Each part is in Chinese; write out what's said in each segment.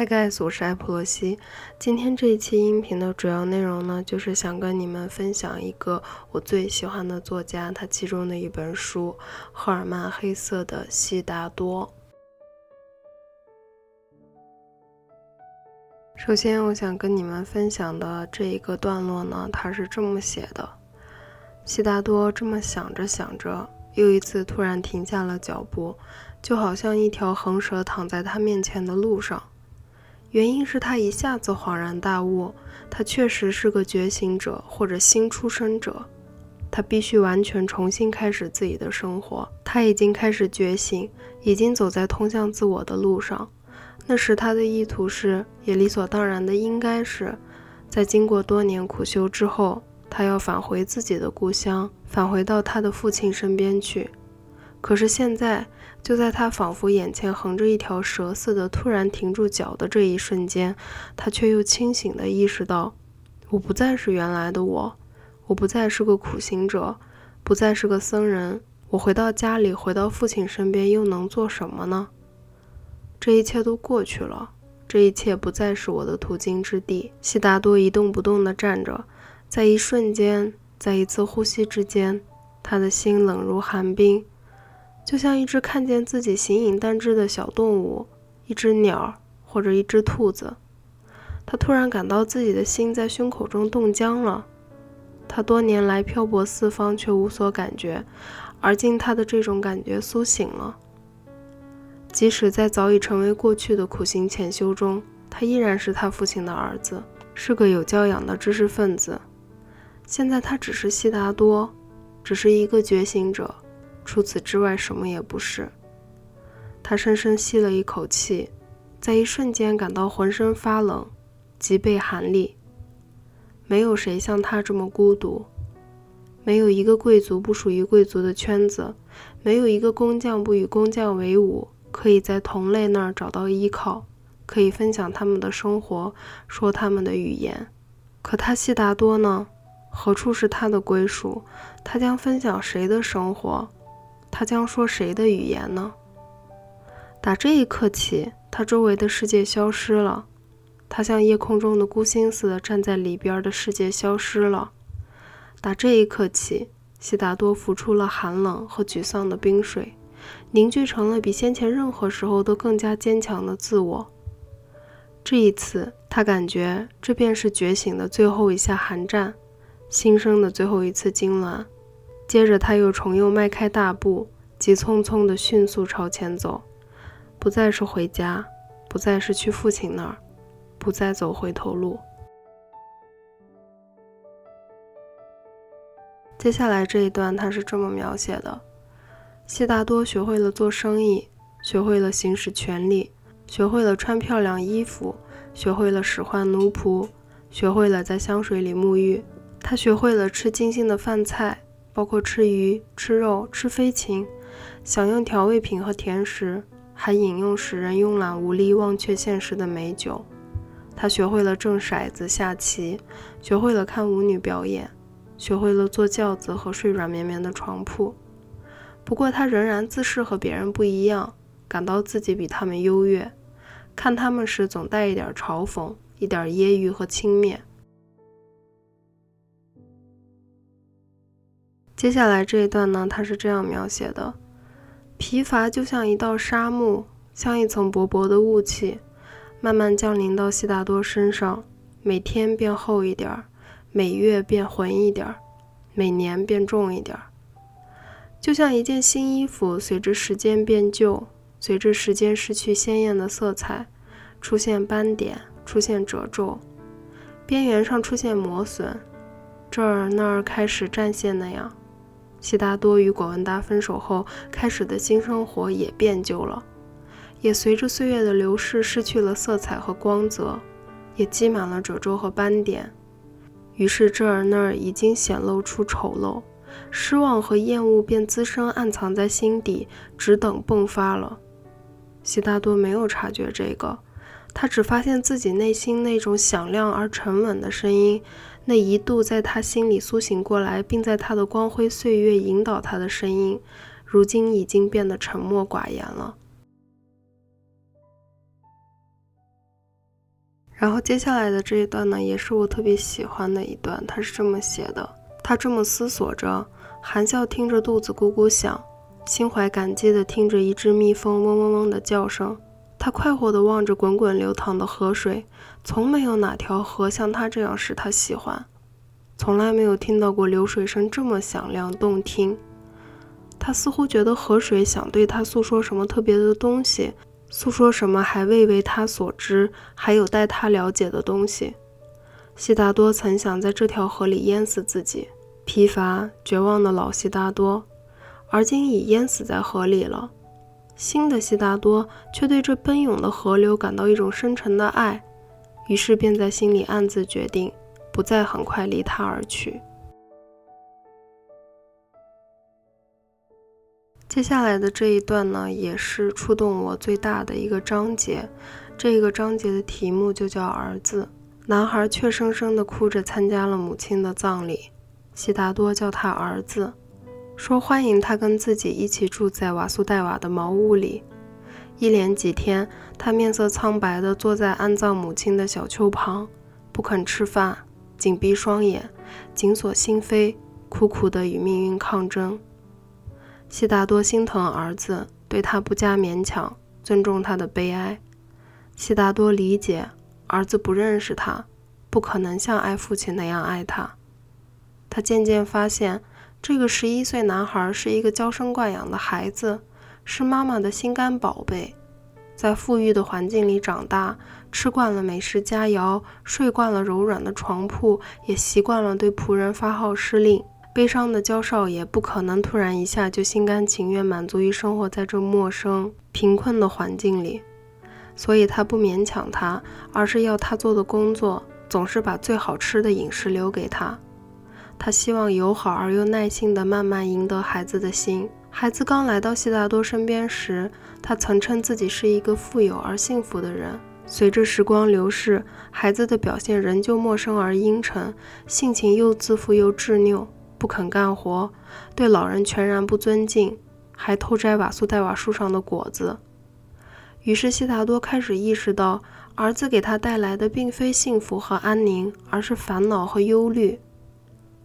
Hi guys，我是艾普洛西。今天这一期音频的主要内容呢，就是想跟你们分享一个我最喜欢的作家，他其中的一本书《赫尔曼·黑色的悉达多》。首先，我想跟你们分享的这一个段落呢，他是这么写的：悉达多这么想着想着，又一次突然停下了脚步，就好像一条横蛇躺在他面前的路上。原因是他一下子恍然大悟，他确实是个觉醒者或者新出生者，他必须完全重新开始自己的生活。他已经开始觉醒，已经走在通向自我的路上。那时他的意图是，也理所当然的应该是，在经过多年苦修之后，他要返回自己的故乡，返回到他的父亲身边去。可是现在。就在他仿佛眼前横着一条蛇似的突然停住脚的这一瞬间，他却又清醒地意识到：我不再是原来的我，我不再是个苦行者，不再是个僧人。我回到家里，回到父亲身边，又能做什么呢？这一切都过去了，这一切不再是我的途经之地。悉达多一动不动地站着，在一瞬间，在一次呼吸之间，他的心冷如寒冰。就像一只看见自己形影单只的小动物，一只鸟或者一只兔子，他突然感到自己的心在胸口中冻僵了。他多年来漂泊四方却无所感觉，而今他的这种感觉苏醒了。即使在早已成为过去的苦行潜修中，他依然是他父亲的儿子，是个有教养的知识分子。现在他只是悉达多，只是一个觉醒者。除此之外，什么也不是。他深深吸了一口气，在一瞬间感到浑身发冷，脊背寒栗。没有谁像他这么孤独，没有一个贵族不属于贵族的圈子，没有一个工匠不与工匠为伍，可以在同类那儿找到依靠，可以分享他们的生活，说他们的语言。可他悉达多呢？何处是他的归属？他将分享谁的生活？他将说谁的语言呢？打这一刻起，他周围的世界消失了，他像夜空中的孤星似的站在里边的世界消失了。打这一刻起，悉达多浮出了寒冷和沮丧的冰水，凝聚成了比先前任何时候都更加坚强的自我。这一次，他感觉这便是觉醒的最后一下寒战，新生的最后一次痉挛。接着，他又重又迈开大步，急匆匆地迅速朝前走，不再是回家，不再是去父亲那儿，不再走回头路。接下来这一段，他是这么描写的：悉达多学会了做生意，学会了行使权力，学会了穿漂亮衣服，学会了使唤奴仆，学会了在香水里沐浴。他学会了吃精心的饭菜。包括吃鱼、吃肉、吃飞禽，享用调味品和甜食，还饮用使人慵懒无力、忘却现实的美酒。他学会了掷骰子、下棋，学会了看舞女表演，学会了坐轿子和睡软绵绵的床铺。不过，他仍然自视和别人不一样，感到自己比他们优越。看他们时，总带一点嘲讽，一点揶揄和轻蔑。接下来这一段呢，他是这样描写的：疲乏就像一道沙幕，像一层薄薄的雾气，慢慢降临到悉达多身上，每天变厚一点儿，每月变浑一点儿，每年变重一点儿，就像一件新衣服，随着时间变旧，随着时间失去鲜艳的色彩，出现斑点，出现褶皱，边缘上出现磨损，这儿那儿开始战线那样。悉达多与广文达分手后开始的新生活也变旧了，也随着岁月的流逝失去了色彩和光泽，也积满了褶皱和斑点。于是这儿那儿已经显露出丑陋，失望和厌恶便滋生暗藏在心底，只等迸发了。悉达多没有察觉这个，他只发现自己内心那种响亮而沉稳的声音。那一度在他心里苏醒过来，并在他的光辉岁月引导他的声音，如今已经变得沉默寡言了。然后接下来的这一段呢，也是我特别喜欢的一段，他是这么写的：他这么思索着，含笑听着肚子咕咕响，心怀感激地听着一只蜜蜂嗡嗡嗡的叫声。他快活地望着滚滚流淌的河水，从没有哪条河像他这样使他喜欢，从来没有听到过流水声这么响亮动听。他似乎觉得河水想对他诉说什么特别的东西，诉说什么还未为他所知，还有待他了解的东西。悉达多曾想在这条河里淹死自己，疲乏绝望的老悉达多，而今已淹死在河里了。新的悉达多却对这奔涌的河流感到一种深沉的爱，于是便在心里暗自决定，不再很快离他而去。接下来的这一段呢，也是触动我最大的一个章节。这个章节的题目就叫“儿子”。男孩怯生生地哭着参加了母亲的葬礼，悉达多叫他儿子。说欢迎他跟自己一起住在瓦苏戴瓦的茅屋里。一连几天，他面色苍白地坐在安葬母亲的小丘旁，不肯吃饭，紧闭双眼，紧锁心扉，苦苦地与命运抗争。悉达多心疼儿子，对他不加勉强，尊重他的悲哀。悉达多理解儿子不认识他，不可能像爱父亲那样爱他。他渐渐发现。这个十一岁男孩是一个娇生惯养的孩子，是妈妈的心肝宝贝。在富裕的环境里长大，吃惯了美食佳肴，睡惯了柔软的床铺，也习惯了对仆人发号施令。悲伤的焦少爷不可能突然一下就心甘情愿满足于生活在这陌生、贫困的环境里，所以他不勉强他，而是要他做的工作，总是把最好吃的饮食留给他。他希望友好而又耐心地慢慢赢得孩子的心。孩子刚来到悉达多身边时，他曾称自己是一个富有而幸福的人。随着时光流逝，孩子的表现仍旧陌生而阴沉，性情又自负又执拗，不肯干活，对老人全然不尊敬，还偷摘瓦苏戴瓦树上的果子。于是，悉达多开始意识到，儿子给他带来的并非幸福和安宁，而是烦恼和忧虑。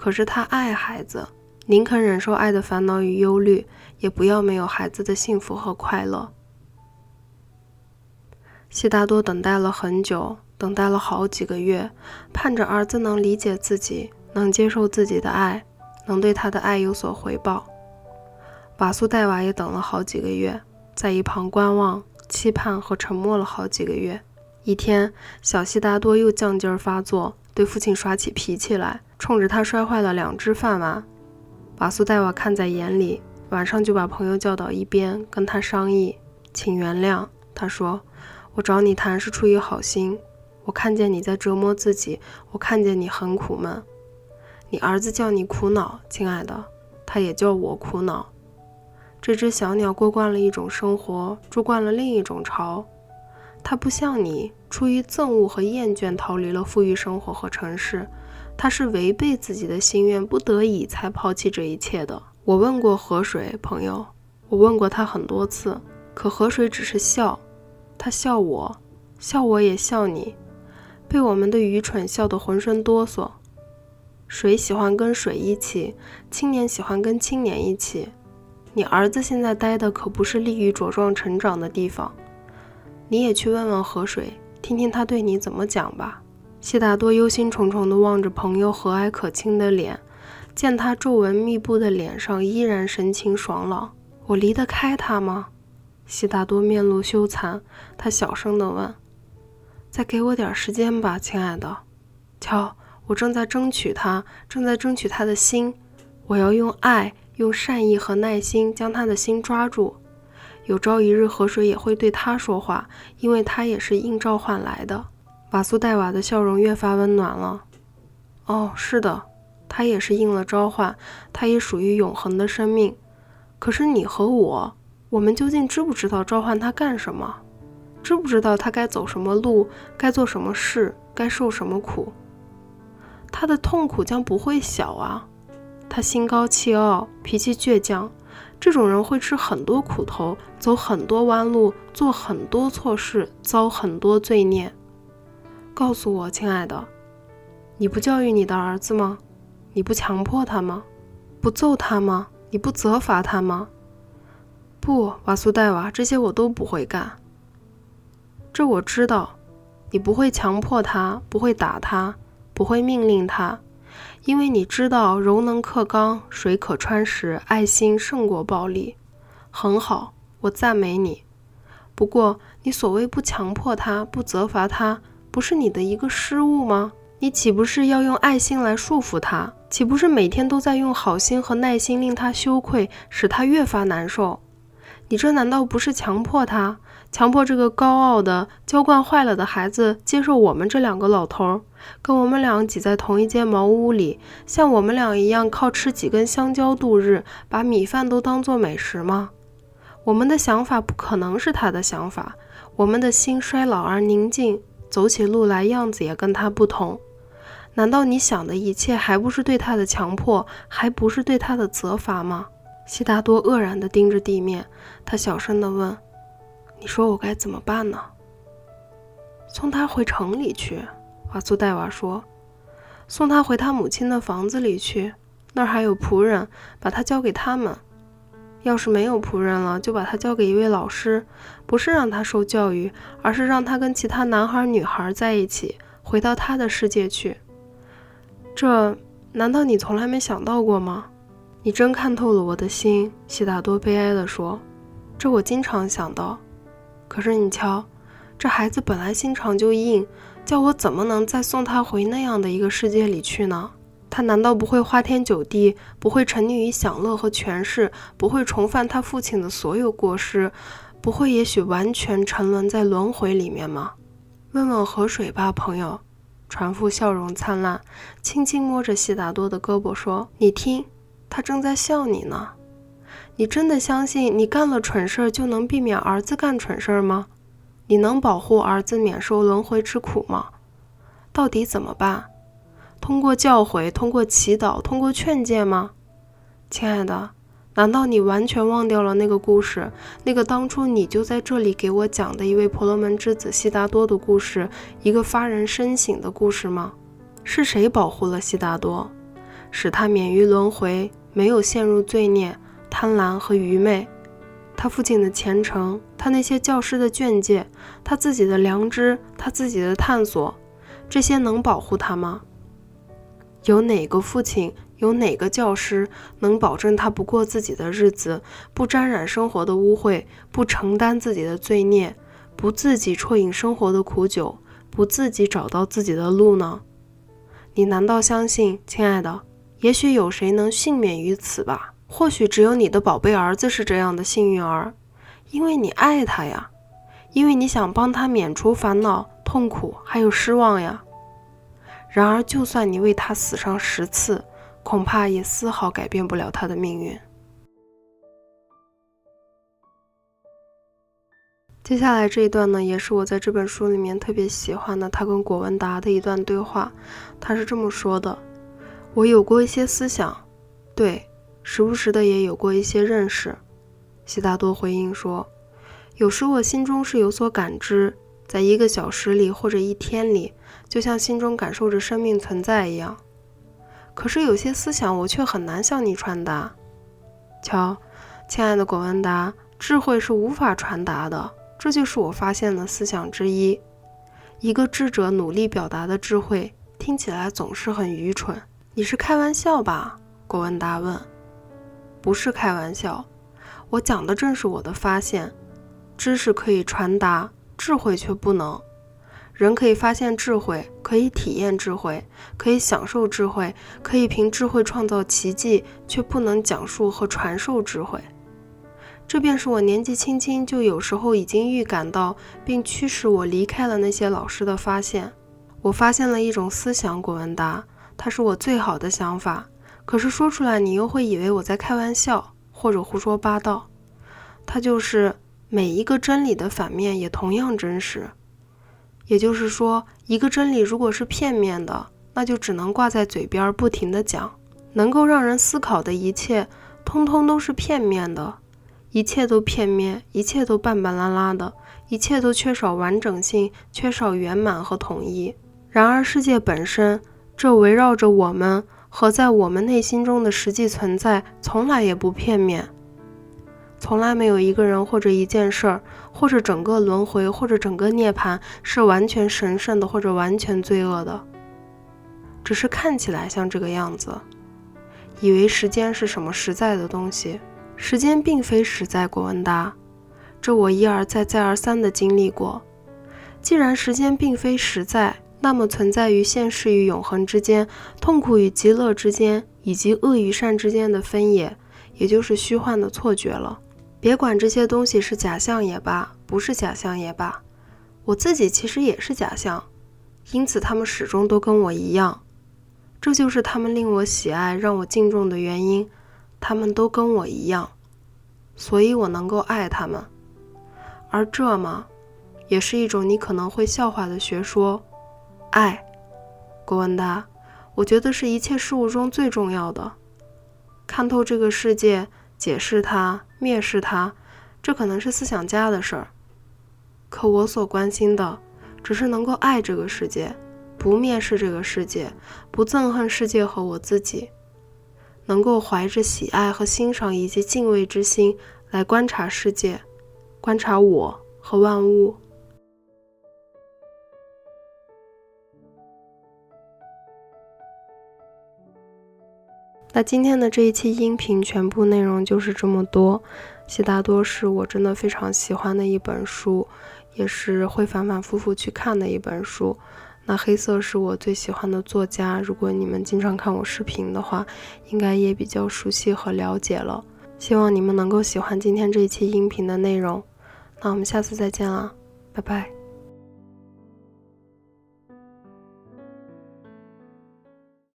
可是他爱孩子，宁肯忍受爱的烦恼与忧虑，也不要没有孩子的幸福和快乐。悉达多等待了很久，等待了好几个月，盼着儿子能理解自己，能接受自己的爱，能对他的爱有所回报。瓦苏戴瓦也等了好几个月，在一旁观望、期盼和沉默了好几个月。一天，小悉达多又犟劲儿发作，对父亲耍起脾气来。冲着他摔坏了两只饭碗，瓦苏戴瓦看在眼里，晚上就把朋友叫到一边，跟他商议，请原谅。他说：“我找你谈是出于好心，我看见你在折磨自己，我看见你很苦闷。你儿子叫你苦恼，亲爱的，他也叫我苦恼。这只小鸟过惯了一种生活，住惯了另一种巢，它不像你，出于憎恶和厌倦逃离了富裕生活和城市。”他是违背自己的心愿，不得已才抛弃这一切的。我问过河水朋友，我问过他很多次，可河水只是笑，他笑我，笑我也笑你，被我们的愚蠢笑得浑身哆嗦。水喜欢跟水一起，青年喜欢跟青年一起。你儿子现在待的可不是利于茁壮成长的地方，你也去问问河水，听听他对你怎么讲吧。悉达多忧心忡忡地望着朋友和蔼可亲的脸，见他皱纹密布的脸上依然神情爽朗。我离得开他吗？悉达多面露羞惭，他小声地问：“再给我点时间吧，亲爱的。瞧，我正在争取他，正在争取他的心。我要用爱、用善意和耐心将他的心抓住。有朝一日，河水也会对他说话，因为他也是应召唤来的。”瓦苏戴瓦的笑容越发温暖了。哦，是的，他也是应了召唤，他也属于永恒的生命。可是你和我，我们究竟知不知道召唤他干什么？知不知道他该走什么路，该做什么事，该受什么苦？他的痛苦将不会小啊！他心高气傲，脾气倔强，这种人会吃很多苦头，走很多弯路，做很多错事，遭很多罪孽。告诉我，亲爱的，你不教育你的儿子吗？你不强迫他吗？不揍他吗？你不责罚他吗？不，瓦苏戴瓦，这些我都不会干。这我知道，你不会强迫他，不会打他，不会命令他，因为你知道柔能克刚，水可穿石，爱心胜过暴力。很好，我赞美你。不过，你所谓不强迫他，不责罚他，不是你的一个失误吗？你岂不是要用爱心来束缚他？岂不是每天都在用好心和耐心令他羞愧，使他越发难受？你这难道不是强迫他？强迫这个高傲的、娇惯坏了的孩子接受我们这两个老头儿，跟我们俩挤在同一间茅屋里，像我们俩一样靠吃几根香蕉度日，把米饭都当做美食吗？我们的想法不可能是他的想法，我们的心衰老而宁静，走起路来样子也跟他不同。难道你想的一切还不是对他的强迫，还不是对他的责罚吗？悉达多愕然地盯着地面，他小声地问。你说我该怎么办呢？送他回城里去，瓦苏戴娃说。送他回他母亲的房子里去，那儿还有仆人，把他交给他们。要是没有仆人了，就把他交给一位老师，不是让他受教育，而是让他跟其他男孩女孩在一起，回到他的世界去。这难道你从来没想到过吗？你真看透了我的心，悉达多悲哀地说。这我经常想到。可是你瞧，这孩子本来心肠就硬，叫我怎么能再送他回那样的一个世界里去呢？他难道不会花天酒地，不会沉溺于享乐和权势，不会重犯他父亲的所有过失，不会也许完全沉沦在轮回里面吗？问问河水吧，朋友。船夫笑容灿烂，轻轻摸着悉达多的胳膊说：“你听，他正在笑你呢。”你真的相信你干了蠢事儿就能避免儿子干蠢事儿吗？你能保护儿子免受轮回之苦吗？到底怎么办？通过教诲，通过祈祷，通过劝诫吗？亲爱的，难道你完全忘掉了那个故事？那个当初你就在这里给我讲的一位婆罗门之子悉达多的故事，一个发人深省的故事吗？是谁保护了悉达多，使他免于轮回，没有陷入罪孽？贪婪和愚昧，他父亲的虔诚，他那些教师的劝诫，他自己的良知，他自己的探索，这些能保护他吗？有哪个父亲，有哪个教师能保证他不过自己的日子，不沾染生活的污秽，不承担自己的罪孽，不自己啜饮生活的苦酒，不自己找到自己的路呢？你难道相信，亲爱的？也许有谁能幸免于此吧？或许只有你的宝贝儿子是这样的幸运儿，因为你爱他呀，因为你想帮他免除烦恼、痛苦还有失望呀。然而，就算你为他死上十次，恐怕也丝毫改变不了他的命运。接下来这一段呢，也是我在这本书里面特别喜欢的，他跟果文达的一段对话。他是这么说的：“我有过一些思想，对。”时不时的也有过一些认识，悉达多回应说：“有时我心中是有所感知，在一个小时里或者一天里，就像心中感受着生命存在一样。可是有些思想我却很难向你传达。瞧，亲爱的果文达，智慧是无法传达的，这就是我发现的思想之一。一个智者努力表达的智慧，听起来总是很愚蠢。你是开玩笑吧？”果文达问。不是开玩笑，我讲的正是我的发现。知识可以传达，智慧却不能。人可以发现智慧，可以体验智慧，可以享受智慧，可以凭智慧创造奇迹，却不能讲述和传授智慧。这便是我年纪轻轻就有时候已经预感到，并驱使我离开了那些老师的发现。我发现了一种思想，古文达，它是我最好的想法。可是说出来，你又会以为我在开玩笑或者胡说八道。它就是每一个真理的反面也同样真实。也就是说，一个真理如果是片面的，那就只能挂在嘴边不停的讲。能够让人思考的一切，通通都是片面的，一切都片面，一切都半半拉拉的，一切都缺少完整性，缺少圆满和统一。然而，世界本身，这围绕着我们和在我们内心中的实际存在，从来也不片面。从来没有一个人或者一件事儿，或者整个轮回，或者整个涅槃是完全神圣的，或者完全罪恶的。只是看起来像这个样子，以为时间是什么实在的东西。时间并非实在，郭文达，这我一而再、再而三的经历过。既然时间并非实在，那么存在于现世与永恒之间，痛苦与极乐之间，以及恶与善之间的分野，也就是虚幻的错觉了。别管这些东西是假象也罢，不是假象也罢，我自己其实也是假象，因此他们始终都跟我一样，这就是他们令我喜爱、让我敬重的原因。他们都跟我一样，所以我能够爱他们。而这嘛，也是一种你可能会笑话的学说——爱。郭文达，我觉得是一切事物中最重要的。看透这个世界。解释它，蔑视它，这可能是思想家的事儿。可我所关心的，只是能够爱这个世界，不蔑视这个世界，不憎恨世界和我自己，能够怀着喜爱和欣赏以及敬畏之心来观察世界，观察我和万物。那今天的这一期音频全部内容就是这么多。悉达多是我真的非常喜欢的一本书，也是会反反复复去看的一本书。那黑色是我最喜欢的作家，如果你们经常看我视频的话，应该也比较熟悉和了解了。希望你们能够喜欢今天这一期音频的内容。那我们下次再见啦，拜拜。